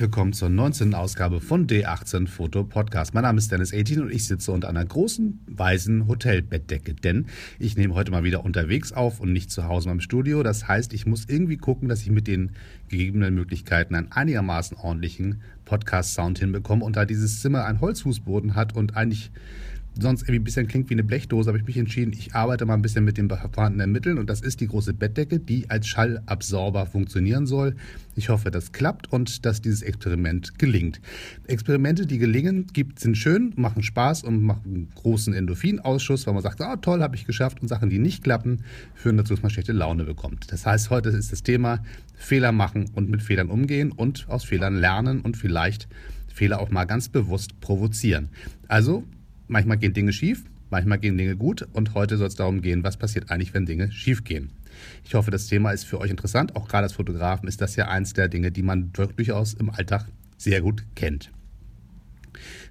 Herzlich willkommen zur 19. Ausgabe von D18 Foto Podcast. Mein Name ist Dennis 18 und ich sitze unter einer großen weißen Hotelbettdecke, denn ich nehme heute mal wieder unterwegs auf und nicht zu Hause im Studio. Das heißt, ich muss irgendwie gucken, dass ich mit den gegebenen Möglichkeiten einen einigermaßen ordentlichen Podcast-Sound hinbekomme. Und da dieses Zimmer einen Holzfußboden hat und eigentlich sonst irgendwie ein bisschen klingt wie eine Blechdose, habe ich mich entschieden, ich arbeite mal ein bisschen mit den vorhandenen Mitteln und das ist die große Bettdecke, die als Schallabsorber funktionieren soll. Ich hoffe, das klappt und dass dieses Experiment gelingt. Experimente, die gelingen, gibt, sind schön, machen Spaß und machen einen großen Endorphinausschuss, weil man sagt, ah, toll, habe ich geschafft und Sachen, die nicht klappen, führen dazu, dass man schlechte Laune bekommt. Das heißt, heute ist das Thema Fehler machen und mit Fehlern umgehen und aus Fehlern lernen und vielleicht Fehler auch mal ganz bewusst provozieren. Also manchmal gehen Dinge schief, manchmal gehen Dinge gut und heute soll es darum gehen, was passiert eigentlich, wenn Dinge schief gehen. Ich hoffe, das Thema ist für euch interessant. Auch gerade als Fotografen ist das ja eins der Dinge, die man durchaus im Alltag sehr gut kennt.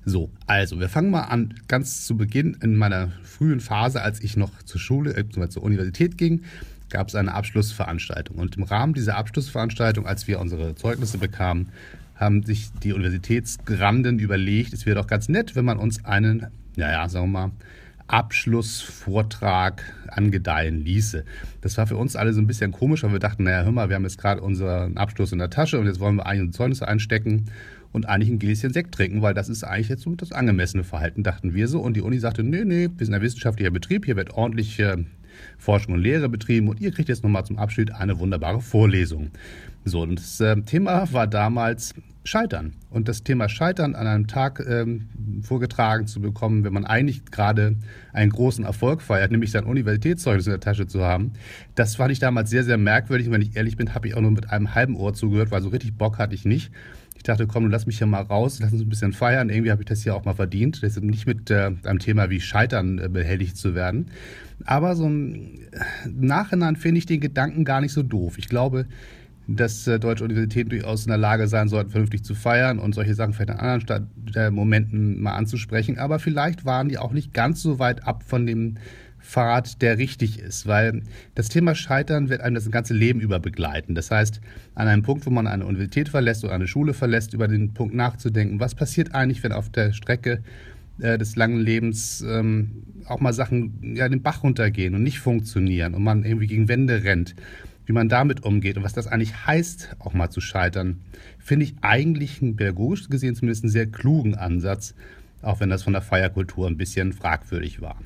So, also wir fangen mal an ganz zu Beginn in meiner frühen Phase, als ich noch zur Schule, äh, zur Universität ging, gab es eine Abschlussveranstaltung. Und im Rahmen dieser Abschlussveranstaltung, als wir unsere Zeugnisse bekamen, haben sich die Universitätsgranden überlegt, es wäre doch ganz nett, wenn man uns einen naja, sagen wir mal, Abschlussvortrag angedeihen ließe. Das war für uns alle so ein bisschen komisch, weil wir dachten, naja, hör mal, wir haben jetzt gerade unseren Abschluss in der Tasche und jetzt wollen wir eigentlich unsere Zeugnisse einstecken und eigentlich ein Gläschen Sekt trinken, weil das ist eigentlich jetzt so das angemessene Verhalten, dachten wir so. Und die Uni sagte, nee, nee, wir sind ein wissenschaftlicher Betrieb, hier wird ordentlich äh, Forschung und Lehre betrieben und ihr kriegt jetzt nochmal zum Abschied eine wunderbare Vorlesung. So, und das äh, Thema war damals Scheitern. Und das Thema Scheitern an einem Tag ähm, vorgetragen zu bekommen, wenn man eigentlich gerade einen großen Erfolg feiert, nämlich sein Universitätszeugnis in der Tasche zu haben, das fand ich damals sehr, sehr merkwürdig. Und wenn ich ehrlich bin, habe ich auch nur mit einem halben Ohr zugehört, weil so richtig Bock hatte ich nicht. Ich dachte, komm, lass mich hier mal raus, lass uns ein bisschen feiern. Irgendwie habe ich das hier auch mal verdient. Deshalb nicht mit äh, einem Thema wie Scheitern äh, behelligt zu werden. Aber so im Nachhinein finde ich den Gedanken gar nicht so doof. Ich glaube, dass äh, deutsche Universitäten durchaus in der Lage sein sollten, vernünftig zu feiern und solche Sachen vielleicht in anderen Stadt, äh, Momenten mal anzusprechen. Aber vielleicht waren die auch nicht ganz so weit ab von dem Pfad, der richtig ist, weil das Thema Scheitern wird einem das ganze Leben über begleiten. Das heißt, an einem Punkt, wo man eine Universität verlässt oder eine Schule verlässt, über den Punkt nachzudenken, was passiert eigentlich, wenn auf der Strecke äh, des langen Lebens ähm, auch mal Sachen ja, den Bach runtergehen und nicht funktionieren und man irgendwie gegen Wände rennt wie man damit umgeht und was das eigentlich heißt, auch mal zu scheitern, finde ich eigentlich einen pädagogisch gesehen zumindest einen sehr klugen Ansatz, auch wenn das von der Feierkultur ein bisschen fragwürdig war.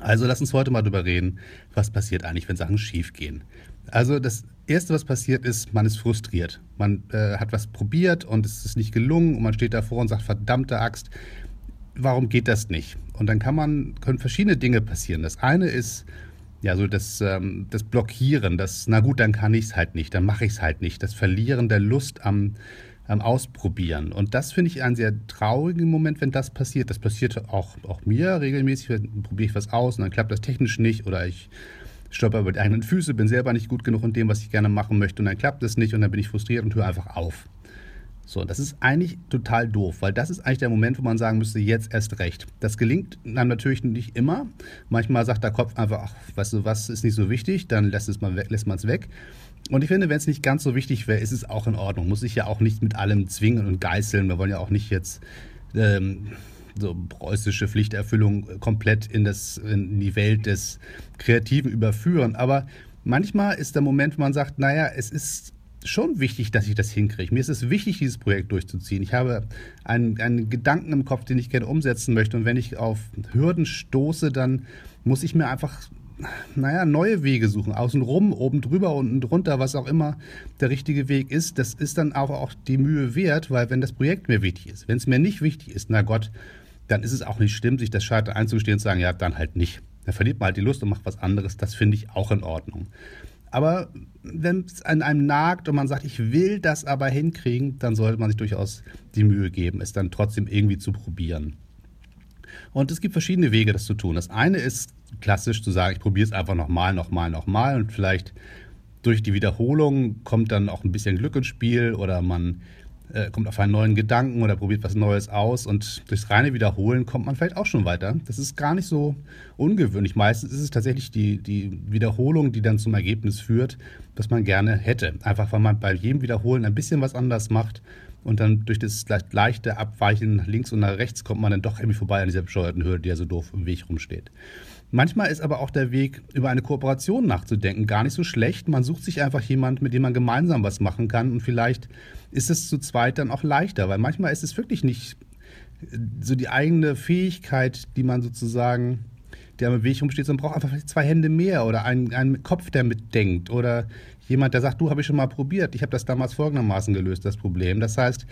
Also lass uns heute mal darüber reden, was passiert eigentlich, wenn Sachen schief gehen. Also das Erste, was passiert ist, man ist frustriert. Man äh, hat was probiert und es ist nicht gelungen und man steht davor und sagt, verdammte Axt, warum geht das nicht? Und dann kann man, können verschiedene Dinge passieren. Das eine ist, ja, so das, ähm, das Blockieren, das, na gut, dann kann ich es halt nicht, dann mache ich es halt nicht, das Verlieren der Lust am, am Ausprobieren. Und das finde ich einen sehr traurigen Moment, wenn das passiert. Das passiert auch, auch mir regelmäßig, probiere ich was aus und dann klappt das technisch nicht oder ich stolper über die eigenen Füße, bin selber nicht gut genug in dem, was ich gerne machen möchte und dann klappt es nicht und dann bin ich frustriert und höre einfach auf. So, das ist eigentlich total doof, weil das ist eigentlich der Moment, wo man sagen müsste, jetzt erst recht. Das gelingt dann natürlich nicht immer. Manchmal sagt der Kopf einfach, ach, weißt du was, ist nicht so wichtig, dann lässt, es weg, lässt man es weg. Und ich finde, wenn es nicht ganz so wichtig wäre, ist es auch in Ordnung. Muss ich ja auch nicht mit allem zwingen und geißeln. Wir wollen ja auch nicht jetzt ähm, so preußische Pflichterfüllung komplett in, das, in die Welt des Kreativen überführen. Aber manchmal ist der Moment, wo man sagt, naja, es ist schon wichtig, dass ich das hinkriege. Mir ist es wichtig, dieses Projekt durchzuziehen. Ich habe einen, einen Gedanken im Kopf, den ich gerne umsetzen möchte. Und wenn ich auf Hürden stoße, dann muss ich mir einfach, naja, neue Wege suchen. Außenrum, oben drüber, unten drunter, was auch immer der richtige Weg ist. Das ist dann auch, auch die Mühe wert, weil wenn das Projekt mir wichtig ist, wenn es mir nicht wichtig ist, na Gott, dann ist es auch nicht schlimm, sich das Scheitern einzugestehen und zu sagen, ja, dann halt nicht. Dann verliert man halt die Lust und macht was anderes. Das finde ich auch in Ordnung. Aber wenn es an einem nagt und man sagt, ich will das aber hinkriegen, dann sollte man sich durchaus die Mühe geben, es dann trotzdem irgendwie zu probieren. Und es gibt verschiedene Wege, das zu tun. Das eine ist klassisch zu sagen, ich probiere es einfach nochmal, nochmal, nochmal und vielleicht durch die Wiederholung kommt dann auch ein bisschen Glück ins Spiel oder man äh, kommt auf einen neuen Gedanken oder probiert was Neues aus und durchs reine Wiederholen kommt man vielleicht auch schon weiter. Das ist gar nicht so ungewöhnlich. Meistens ist es tatsächlich die, die Wiederholung, die dann zum Ergebnis führt, das man gerne hätte. Einfach weil man bei jedem Wiederholen ein bisschen was anders macht Und dann durch das leichte Abweichen links und nach rechts kommt man dann doch irgendwie vorbei an dieser bescheuerten Hürde, die ja so doof im Weg rumsteht. Manchmal ist aber auch der Weg, über eine Kooperation nachzudenken, gar nicht so schlecht. Man sucht sich einfach jemand, mit dem man gemeinsam was machen kann und vielleicht ist es zu zweit dann auch leichter, weil manchmal ist es wirklich nicht so die eigene Fähigkeit, die man sozusagen, der am Weg rumsteht, sondern braucht einfach zwei Hände mehr oder einen, einen Kopf, der mitdenkt oder jemand, der sagt, du habe ich schon mal probiert, ich habe das damals folgendermaßen gelöst, das Problem. Das heißt,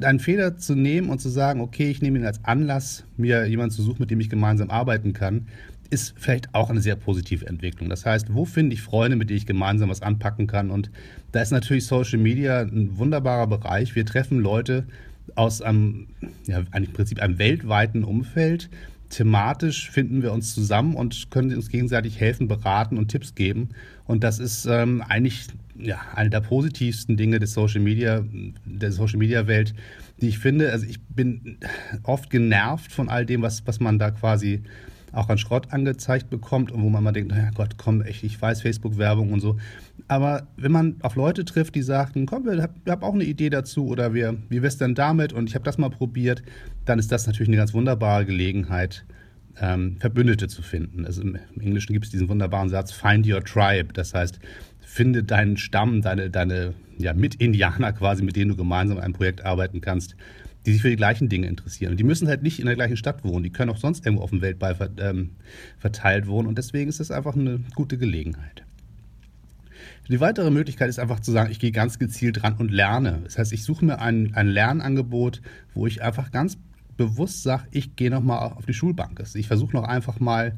einen Fehler zu nehmen und zu sagen, okay, ich nehme ihn als Anlass, mir jemanden zu suchen, mit dem ich gemeinsam arbeiten kann, ist vielleicht auch eine sehr positive Entwicklung. Das heißt, wo finde ich Freunde, mit denen ich gemeinsam was anpacken kann? Und da ist natürlich Social Media ein wunderbarer Bereich. Wir treffen Leute aus einem, ja, im Prinzip einem weltweiten Umfeld. Thematisch finden wir uns zusammen und können uns gegenseitig helfen, beraten und Tipps geben. Und das ist ähm, eigentlich ja, eine der positivsten Dinge des Social Media, der Social Media Welt, die ich finde. Also ich bin oft genervt von all dem, was, was man da quasi auch an Schrott angezeigt bekommt und wo man mal denkt, naja Gott, komm, echt, ich weiß Facebook-Werbung und so. Aber wenn man auf Leute trifft, die sagen, komm, wir haben auch eine Idee dazu oder wir, wie wär's denn damit und ich habe das mal probiert, dann ist das natürlich eine ganz wunderbare Gelegenheit, ähm, Verbündete zu finden. Also im, im Englischen gibt es diesen wunderbaren Satz, find your tribe. Das heißt, finde deinen Stamm, deine, deine ja, Mit-Indianer quasi, mit denen du gemeinsam an einem Projekt arbeiten kannst die sich für die gleichen Dinge interessieren. Und die müssen halt nicht in der gleichen Stadt wohnen, die können auch sonst irgendwo auf dem Weltball ähm, verteilt wohnen und deswegen ist das einfach eine gute Gelegenheit. Die weitere Möglichkeit ist einfach zu sagen, ich gehe ganz gezielt ran und lerne. Das heißt, ich suche mir ein, ein Lernangebot, wo ich einfach ganz bewusst sage, ich gehe nochmal auf die Schulbank. Also ich versuche noch einfach mal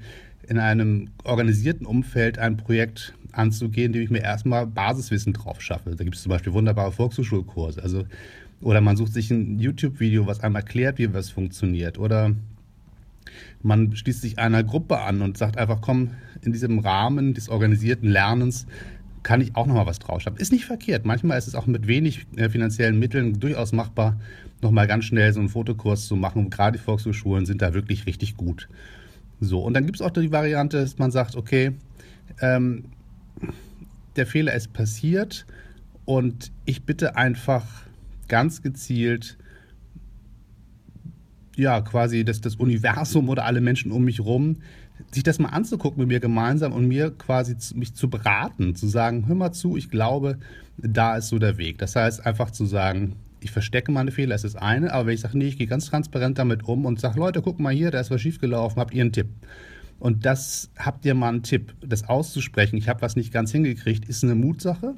in einem organisierten Umfeld ein Projekt anzugehen, dem ich mir erstmal Basiswissen drauf schaffe. Da gibt es zum Beispiel wunderbare Volkshochschulkurse. Also oder man sucht sich ein YouTube-Video, was einem erklärt, wie was funktioniert. Oder man schließt sich einer Gruppe an und sagt einfach, komm, in diesem Rahmen des organisierten Lernens kann ich auch nochmal was draufschaffen. Ist nicht verkehrt. Manchmal ist es auch mit wenig äh, finanziellen Mitteln durchaus machbar, nochmal ganz schnell so einen Fotokurs zu machen. Gerade die Volkshochschulen sind da wirklich richtig gut. So, und dann gibt es auch die Variante, dass man sagt, okay, ähm, der Fehler ist passiert und ich bitte einfach ganz gezielt ja, quasi das, das Universum oder alle Menschen um mich rum, sich das mal anzugucken mit mir gemeinsam und mir quasi zu, mich zu beraten, zu sagen, hör mal zu, ich glaube, da ist so der Weg. Das heißt, einfach zu sagen, ich verstecke meine Fehler, ist das eine, aber wenn ich sage, nee, ich gehe ganz transparent damit um und sage, Leute, guck mal hier, da ist was schiefgelaufen, habt ihr einen Tipp? Und das habt ihr mal einen Tipp, das auszusprechen, ich habe was nicht ganz hingekriegt, ist eine Mutsache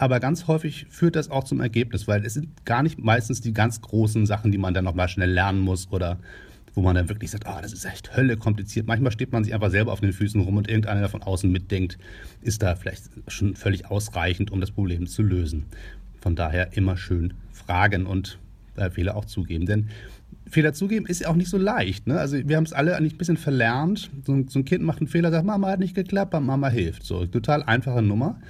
aber ganz häufig führt das auch zum Ergebnis, weil es sind gar nicht meistens die ganz großen Sachen, die man dann nochmal schnell lernen muss oder wo man dann wirklich sagt, oh, das ist echt Hölle kompliziert. Manchmal steht man sich einfach selber auf den Füßen rum und irgendeiner, von außen mitdenkt, ist da vielleicht schon völlig ausreichend, um das Problem zu lösen. Von daher immer schön fragen und äh, Fehler auch zugeben. Denn Fehler zugeben ist ja auch nicht so leicht. Ne? Also wir haben es alle eigentlich ein bisschen verlernt. So ein, so ein Kind macht einen Fehler, sagt, Mama hat nicht geklappt, Mama hilft. So, total einfache Nummer.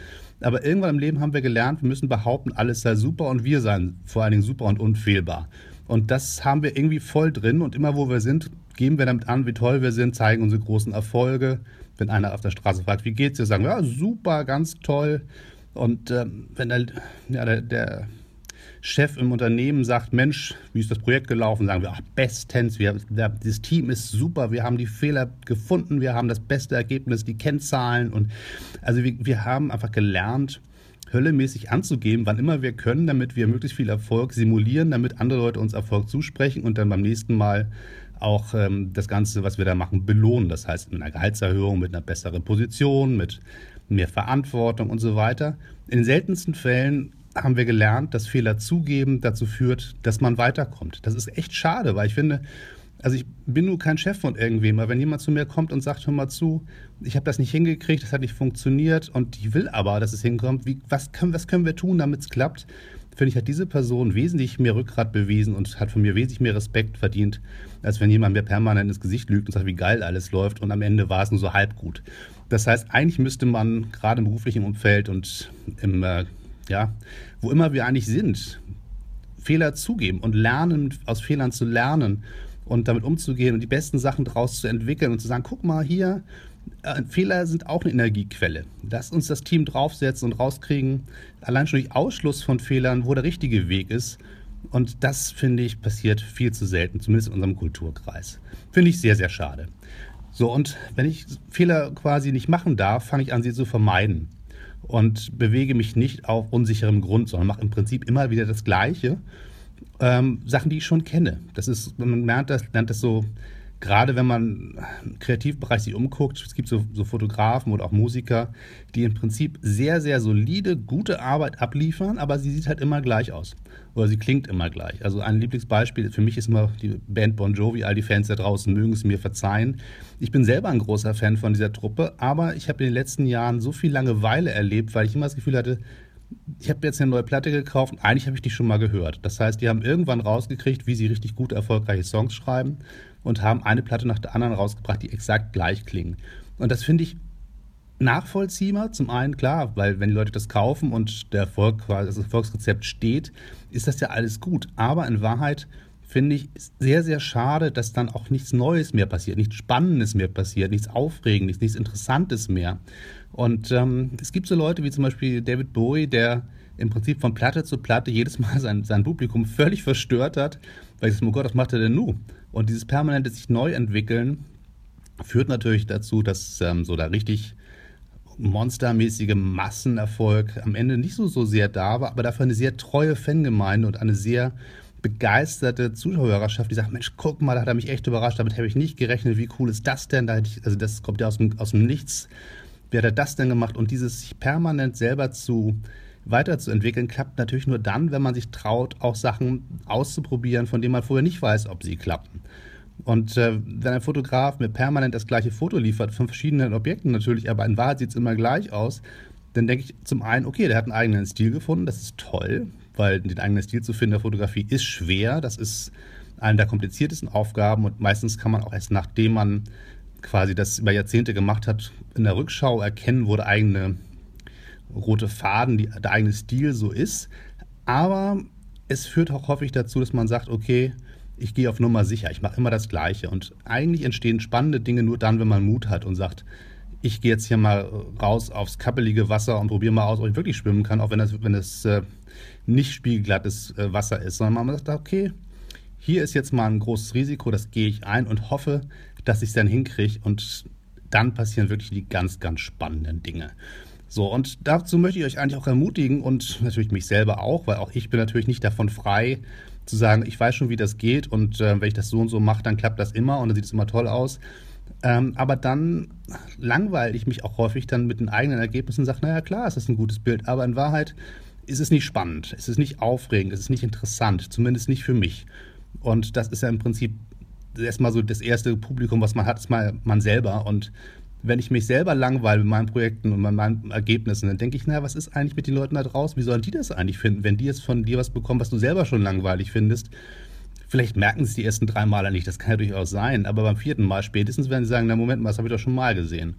Aber irgendwann im Leben haben wir gelernt, wir müssen behaupten, alles sei super und wir seien vor allen Dingen super und unfehlbar. Und das haben wir irgendwie voll drin und immer wo wir sind, geben wir damit an, wie toll wir sind, zeigen unsere großen Erfolge. Wenn einer auf der Straße fragt, wie geht's dir, sagen wir, ja, super, ganz toll. Und ähm, wenn der, ja, der, der Chef im Unternehmen sagt, Mensch, wie ist das Projekt gelaufen? Sagen wir, ach, bestens, wir, das Team ist super, wir haben die Fehler gefunden, wir haben das beste Ergebnis, die Kennzahlen und also wir, wir haben einfach gelernt, höllemäßig anzugeben, wann immer wir können, damit wir möglichst viel Erfolg simulieren, damit andere Leute uns Erfolg zusprechen und dann beim nächsten Mal auch ähm, das Ganze, was wir da machen, belohnen. Das heißt, mit einer Gehaltserhöhung, mit einer besseren Position, mit mehr Verantwortung und so weiter. In den seltensten Fällen haben wir gelernt, dass Fehler zugeben dazu führt, dass man weiterkommt. Das ist echt schade, weil ich finde, also ich bin nur kein Chef von irgendwem, aber wenn jemand zu mir kommt und sagt, hör mal zu, ich habe das nicht hingekriegt, das hat nicht funktioniert und ich will aber, dass es hinkommt, wie, was, können, was können wir tun, damit es klappt? Finde ich, hat diese Person wesentlich mehr Rückgrat bewiesen und hat von mir wesentlich mehr Respekt verdient, als wenn jemand mir permanent ins Gesicht lügt und sagt, wie geil alles läuft und am Ende war es nur so halb gut. Das heißt, eigentlich müsste man gerade im beruflichen Umfeld und im äh, ja, wo immer wir eigentlich sind, Fehler zugeben und lernen, aus Fehlern zu lernen und damit umzugehen und die besten Sachen daraus zu entwickeln und zu sagen, guck mal hier, äh, Fehler sind auch eine Energiequelle. Lass uns das Team draufsetzen und rauskriegen, allein schon durch Ausschluss von Fehlern, wo der richtige Weg ist, Und das, finde ich, passiert viel zu selten, zumindest in unserem Kulturkreis. Finde ich sehr, sehr schade. So, und wenn ich Fehler quasi nicht machen darf, fange ich an, sie zu vermeiden. Und bewege mich nicht auf unsicherem Grund, sondern mache im Prinzip immer wieder das Gleiche. Ähm, Sachen, die ich schon kenne. Das ist, man lernt das, lernt das so gerade wenn man im Kreativbereich sich umguckt, es gibt so, so, Fotografen oder auch Musiker, die im Prinzip sehr, sehr solide, gute Arbeit abliefern, aber sie sieht halt immer gleich aus. Oder sie klingt immer gleich. Also ein Lieblingsbeispiel für mich ist immer die Band Bon Jovi. All die Fans da draußen mögen es mir verzeihen. Ich bin selber ein großer Fan von dieser Truppe, aber ich habe in den letzten Jahren so viel Langeweile erlebt, weil ich immer das Gefühl hatte, ich habe jetzt eine neue Platte gekauft und eigentlich habe ich die schon mal gehört. Das heißt, die haben irgendwann rausgekriegt, wie sie richtig gut erfolgreiche Songs schreiben und haben eine Platte nach der anderen rausgebracht, die exakt gleich klingen. Und das finde ich nachvollziehbar. Zum einen klar, weil wenn die Leute das kaufen und der Erfolg, das Erfolgsrezept steht, ist das ja alles gut. Aber in Wahrheit finde ich sehr, sehr schade, dass dann auch nichts Neues mehr passiert, nichts Spannendes mehr passiert, nichts Aufregendes, nichts Interessantes mehr. Und ähm, es gibt so Leute wie zum Beispiel David Bowie, der im Prinzip von Platte zu Platte jedes Mal sein, sein Publikum völlig verstört hat, weil ich so, oh Gott, was macht er denn nun? Und dieses permanente sich neu entwickeln führt natürlich dazu, dass ähm, so da richtig monstermäßige Massenerfolg am Ende nicht so, so sehr da war, aber dafür eine sehr treue Fangemeinde und eine sehr begeisterte Zuschauerschaft, die sagt, Mensch, guck mal, da hat er mich echt überrascht, damit habe ich nicht gerechnet, wie cool ist das denn? Da ich, also das kommt ja aus dem, aus dem Nichts. Wie hat er das denn gemacht? Und dieses sich permanent selber zu weiterzuentwickeln, klappt natürlich nur dann, wenn man sich traut, auch Sachen auszuprobieren, von denen man vorher nicht weiß, ob sie klappen. Und äh, wenn ein Fotograf mir permanent das gleiche Foto liefert, von verschiedenen Objekten natürlich, aber in Wahrheit sieht es immer gleich aus, dann denke ich zum einen, okay, der hat einen eigenen Stil gefunden, das ist toll, weil den eigenen Stil zu finden der Fotografie ist schwer, das ist eine der kompliziertesten Aufgaben und meistens kann man auch erst nachdem man quasi das über Jahrzehnte gemacht hat, in der Rückschau erkennen, wo der eigene rote Faden, die, der eigene Stil so ist. Aber es führt auch häufig dazu, dass man sagt, okay, ich gehe auf Nummer sicher, ich mache immer das Gleiche. Und eigentlich entstehen spannende Dinge nur dann, wenn man Mut hat und sagt, ich gehe jetzt hier mal raus aufs kappelige Wasser und probiere mal aus, ob ich wirklich schwimmen kann, auch wenn das, wenn das äh, nicht spiegelglattes äh, Wasser ist, sondern man sagt, okay, hier ist jetzt mal ein großes Risiko, das gehe ich ein und hoffe, dass ich es dann hinkriege und dann passieren wirklich die ganz, ganz spannenden Dinge. So, und dazu möchte ich euch eigentlich auch ermutigen und natürlich mich selber auch, weil auch ich bin natürlich nicht davon frei, zu sagen, ich weiß schon, wie das geht und äh, wenn ich das so und so mache, dann klappt das immer und dann sieht es immer toll aus. Ähm, aber dann langweile ich mich auch häufig dann mit den eigenen Ergebnissen und sage, naja, klar, es ist ein gutes Bild, aber in Wahrheit ist es nicht spannend, es ist nicht aufregend, es ist nicht interessant, zumindest nicht für mich. Und das ist ja im Prinzip erstmal so das erste Publikum, was man hat, ist mal man selber. Und wenn ich mich selber langweile mit meinen Projekten und mit meinen Ergebnissen, dann denke ich, naja, was ist eigentlich mit den Leuten da draußen? Wie sollen die das eigentlich finden, wenn die jetzt von dir was bekommen, was du selber schon langweilig findest? Vielleicht merken sie die ersten drei Male nicht, das kann ja durchaus sein, aber beim vierten Mal spätestens werden sie sagen, na Moment mal, das habe ich doch schon mal gesehen.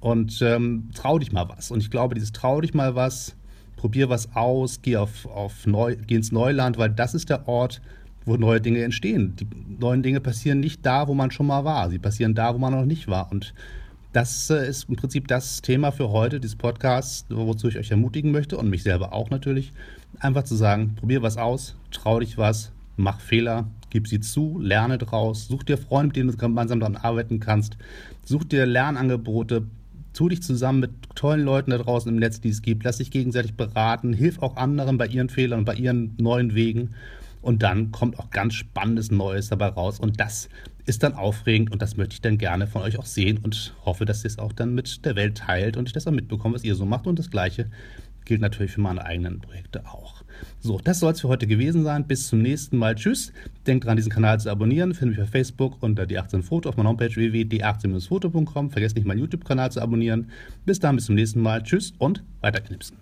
Und ähm, trau dich mal was. Und ich glaube, dieses trau dich mal was, probier was aus, geh, auf, auf Neu, geh ins Neuland, weil das ist der Ort, wo neue Dinge entstehen. Die neuen Dinge passieren nicht da, wo man schon mal war. Sie passieren da, wo man noch nicht war. Und das äh, ist im Prinzip das Thema für heute, dieses Podcast, wozu ich euch ermutigen möchte und mich selber auch natürlich. Einfach zu sagen, probier was aus, trau dich was, mach Fehler, gib sie zu, lerne draus, such dir Freunde, mit denen du gemeinsam daran arbeiten kannst, such dir Lernangebote, tu dich zusammen mit tollen Leuten da draußen im Netz, die es gibt, lass dich gegenseitig beraten, hilf auch anderen bei ihren Fehlern und bei ihren neuen Wegen und dann kommt auch ganz spannendes Neues dabei raus. Und das ist dann aufregend und das möchte ich dann gerne von euch auch sehen und hoffe, dass ihr es auch dann mit der Welt teilt und ich das auch mitbekomme, was ihr so macht. Und das Gleiche gilt natürlich für meine eigenen Projekte auch. So, das soll es für heute gewesen sein. Bis zum nächsten Mal. Tschüss. Denkt dran, diesen Kanal zu abonnieren. Findet mich auf Facebook unter D18Foto auf meiner Homepage www.d18-foto.com. Vergesst nicht, meinen YouTube-Kanal zu abonnieren. Bis dann, bis zum nächsten Mal. Tschüss und weiter knipsen.